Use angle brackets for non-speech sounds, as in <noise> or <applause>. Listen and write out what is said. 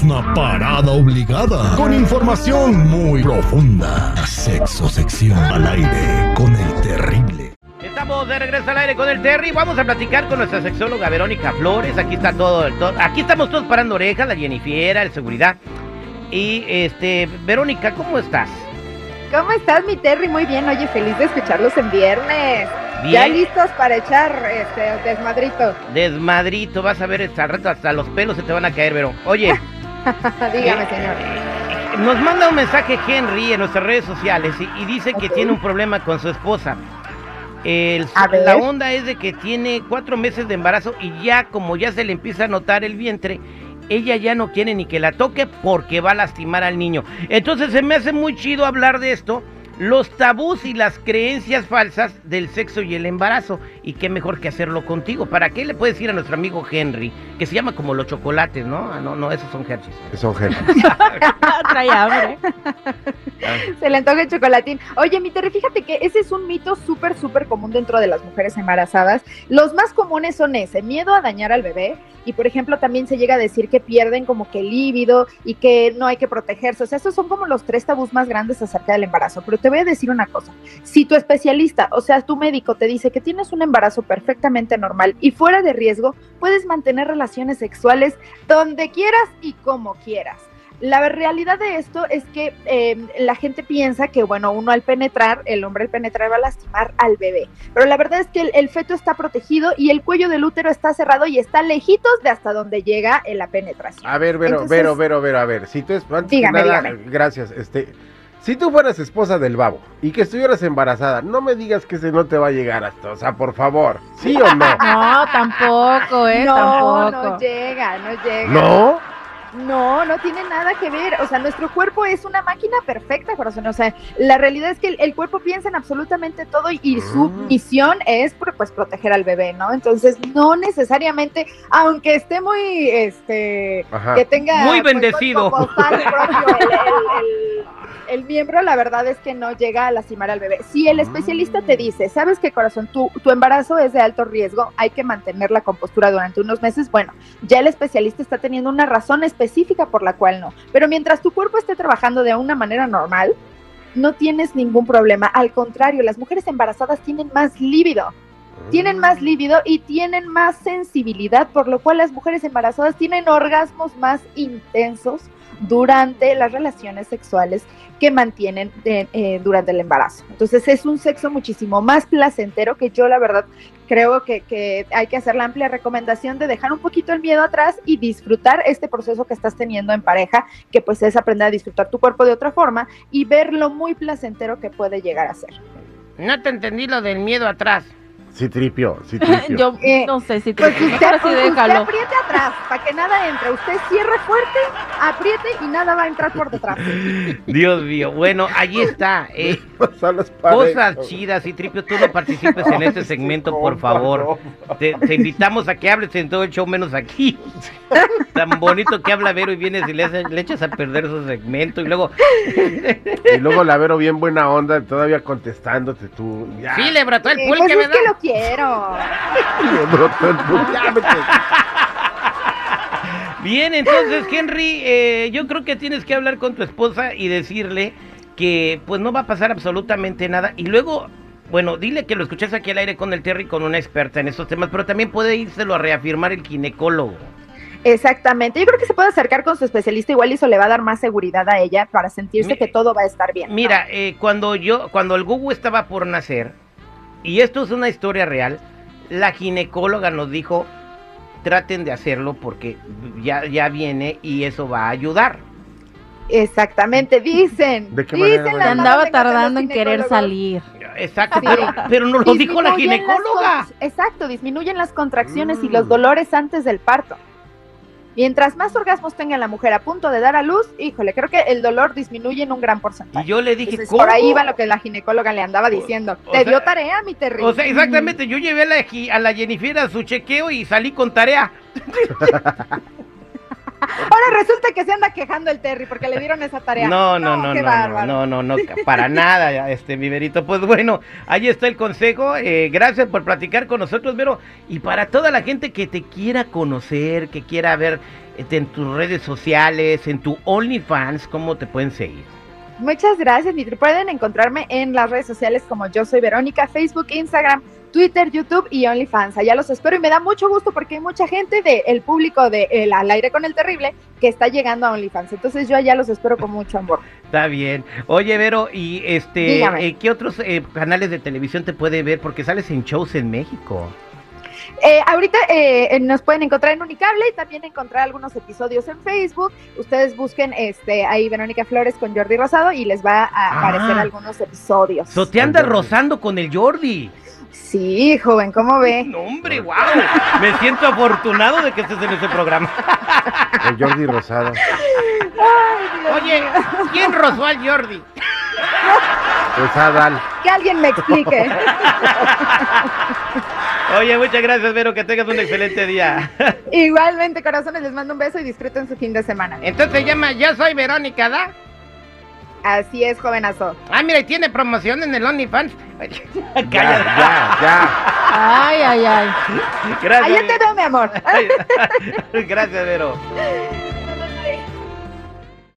Es una parada obligada con información muy profunda. Sexo sección al aire con el terrible. Estamos de regreso al aire con el Terry. Vamos a platicar con nuestra sexóloga Verónica Flores. Aquí está todo, todo- aquí estamos todos parando orejas, la Jennifiera, el seguridad. Y este, Verónica, ¿cómo estás? ¿Cómo estás, mi Terry? Muy bien, oye, feliz de escucharlos en viernes. Bien. Ya listos para echar este desmadrito. Desmadrito, vas a ver hasta hasta los pelos se te van a caer, Vero. Oye, <laughs> <laughs> Dígame, señor. eh, nos manda un mensaje Henry en nuestras redes sociales y, y dice que tiene un problema con su esposa. El- la onda es de que tiene cuatro meses de embarazo y ya como ya se le empieza a notar el vientre, ella ya no quiere ni que la toque porque va a lastimar al niño. Entonces se me hace muy chido hablar de esto, los tabús y las creencias falsas del sexo y el embarazo. Y qué mejor que hacerlo contigo. ¿Para qué le puedes decir a nuestro amigo Henry, que se llama como los chocolates, ¿no? Ah, no, no, esos son Hershey's. Son gente. <laughs> Trae hambre. Se le antoja el chocolatín. Oye, mi Terry, fíjate que ese es un mito súper, súper común dentro de las mujeres embarazadas. Los más comunes son ese, miedo a dañar al bebé. Y, por ejemplo, también se llega a decir que pierden como que el líbido y que no hay que protegerse. O sea, estos son como los tres tabús más grandes acerca del embarazo. Pero te voy a decir una cosa. Si tu especialista, o sea, tu médico te dice que tienes un embarazo perfectamente normal y fuera de riesgo, puedes mantener relaciones sexuales donde quieras y como quieras. La realidad de esto es que eh, la gente piensa que, bueno, uno al penetrar, el hombre al penetrar va a lastimar al bebé. Pero la verdad es que el, el feto está protegido y el cuello del útero está cerrado y está lejitos de hasta donde llega la penetración. A ver, Vero, Entonces- Vero, Vero, Vero, a ver. Si tú es, antes Dígame, que nada, dígame. gracias. Este, si tú fueras esposa del babo y que estuvieras embarazada, no me digas que ese no te va a llegar hasta, o sea, por favor, ¿sí o no? <laughs> No, tampoco, ¿eh? <laughs> no, tampoco. no llega, no llega. ¿No? No, no tiene nada que ver. O sea, nuestro cuerpo es una máquina perfecta, corazón. O sea, la realidad es que el, el cuerpo piensa en absolutamente todo y, y su Mm. misión es pues proteger al bebé, ¿no? Entonces, no necesariamente, aunque esté muy, este, Ajá. que tenga Muy pues, bendecido. propio el, el- el- miembro, la verdad es que no llega a lastimar al bebé. Si el especialista te dice, sabes que corazón, tu, tu embarazo es de alto riesgo, hay que mantener la compostura durante unos meses, bueno, ya el especialista está teniendo una razón específica por la cual no. Pero mientras tu cuerpo esté trabajando de una manera normal, no tienes ningún problema. Al contrario, las mujeres embarazadas tienen más líbido tienen más líbido y tienen más sensibilidad, por lo cual las mujeres embarazadas tienen orgasmos más intensos durante las relaciones sexuales que mantienen de- eh, durante el embarazo. Entonces es un sexo muchísimo más placentero que yo la verdad creo que, que hay que hacer la amplia recomendación de dejar un poquito el miedo atrás y disfrutar este proceso que estás teniendo en pareja, que pues es aprender a disfrutar tu cuerpo de otra forma y ver lo muy placentero que puede llegar a ser. No te entendí lo del miedo atrás. Sí, tripio, sí, <laughs> tripio. Yo Eh, no sé si te Pues usted, sí usted déjalo. apriete atrás para que nada entre. Usted cierre fuerte, apriete y nada va a entrar por detrás. <laughs> Dios mío, bueno, ahí está. eh, <laughs> cosas chidas y Tripio, tú no participes en este segmento, por favor. Te, te invitamos a que hables en todo el show menos aquí. Tan bonito que habla Vero y vienes y le, haces- le echas a perder su segmento y luego, Y luego la Vero bien buena onda, todavía contestándote tú. Ya, sí, le brotó el Eh, pulque, pues es ¿verdad? Quiero. Bien, entonces, Henry, eh, yo creo que tienes que hablar con tu esposa y decirle que pues no va a pasar absolutamente nada. Y luego, bueno, dile que lo escuches aquí al aire con el Terry, con una experta en estos temas, pero también puede írselo a reafirmar el ginecólogo. Exactamente. Yo creo que se puede acercar con su especialista igual y eso le va a dar más seguridad a ella para sentirse Mi- que todo va a estar bien. ¿no? Mira, eh, cuando yo, cuando el Gugu estaba por nacer, y esto es una historia real, la ginecóloga nos dijo, traten de hacerlo porque ya, ya viene y eso va a ayudar. Exactamente, dicen. ¿De qué dicen malas Andaba tardando en querer salir. Exacto, Sí. pero, pero nos lo dijo la Disminuyen las ginecóloga. Exacto, disminuyen las contracciones y Mm. los dolores antes del parto. Mientras más orgasmos tenga la mujer a punto de dar a luz, híjole, creo que el dolor disminuye en un gran porcentaje. Y yo le dije, Entonces, ¿cómo? por ahí va lo que la ginecóloga le andaba diciendo. o Te sea- dio tarea, mi Terry. O sea, exactamente, yo llevé a la, a la Jennifer a su chequeo y salí con tarea. <laughs> ahora resulta que se anda quejando el Terry porque le dieron esa tarea. No, no, no, no, no, no, no, no, <laughs> para nada, este, mi Verito. Pues bueno, ahí está el consejo. eh, gracias por platicar con nosotros, Vero. Y para toda la gente que te quiera conocer, que quiera ver este, en tus redes sociales, en tu OnlyFans, ¿cómo te pueden seguir? Muchas gracias, Mitri. Pueden encontrarme en las redes sociales como yo soy Verónica, Facebook, Instagram, Twitter, YouTube y OnlyFans. Allá los espero y me da mucho gusto porque hay mucha gente del público de El Al Aire con el Terrible que está llegando a OnlyFans. Entonces yo allá los espero con mucho amor. <laughs> Está bien. Oye, Vero, ¿y este, eh, qué otros eh, canales de televisión te puede ver? Porque sales en shows en México. Eh, ahorita eh, nos pueden encontrar en Unicable y también encontrar algunos episodios en Facebook. Ustedes busquen este ahí Verónica Flores con Jordi Rosado y les va a Ah. aparecer algunos episodios. So, te andas rozando con el Jordi. Sí, joven, ¿cómo ve? No, hombre, wow. Me siento afortunado de que estés en ese programa. El Jordi Rosado. Oye, ¿quién rozó al Jordi? Pues Adal. Que alguien me explique. Oye, muchas gracias, Vero. Que tengas un excelente día. Igualmente, corazones, les mando un beso y disfruten su fin de semana. Entonces se llama Yo Soy Verónica, ¿da? Así es, jovenazo. Ah, mira, y tiene promoción en el OnlyFans. <laughs> Ya, Cállate. ya, ya. Ay, ay, ay. Gracias. Allá te mi amor. <laughs> <laughs> Gracias, Vero.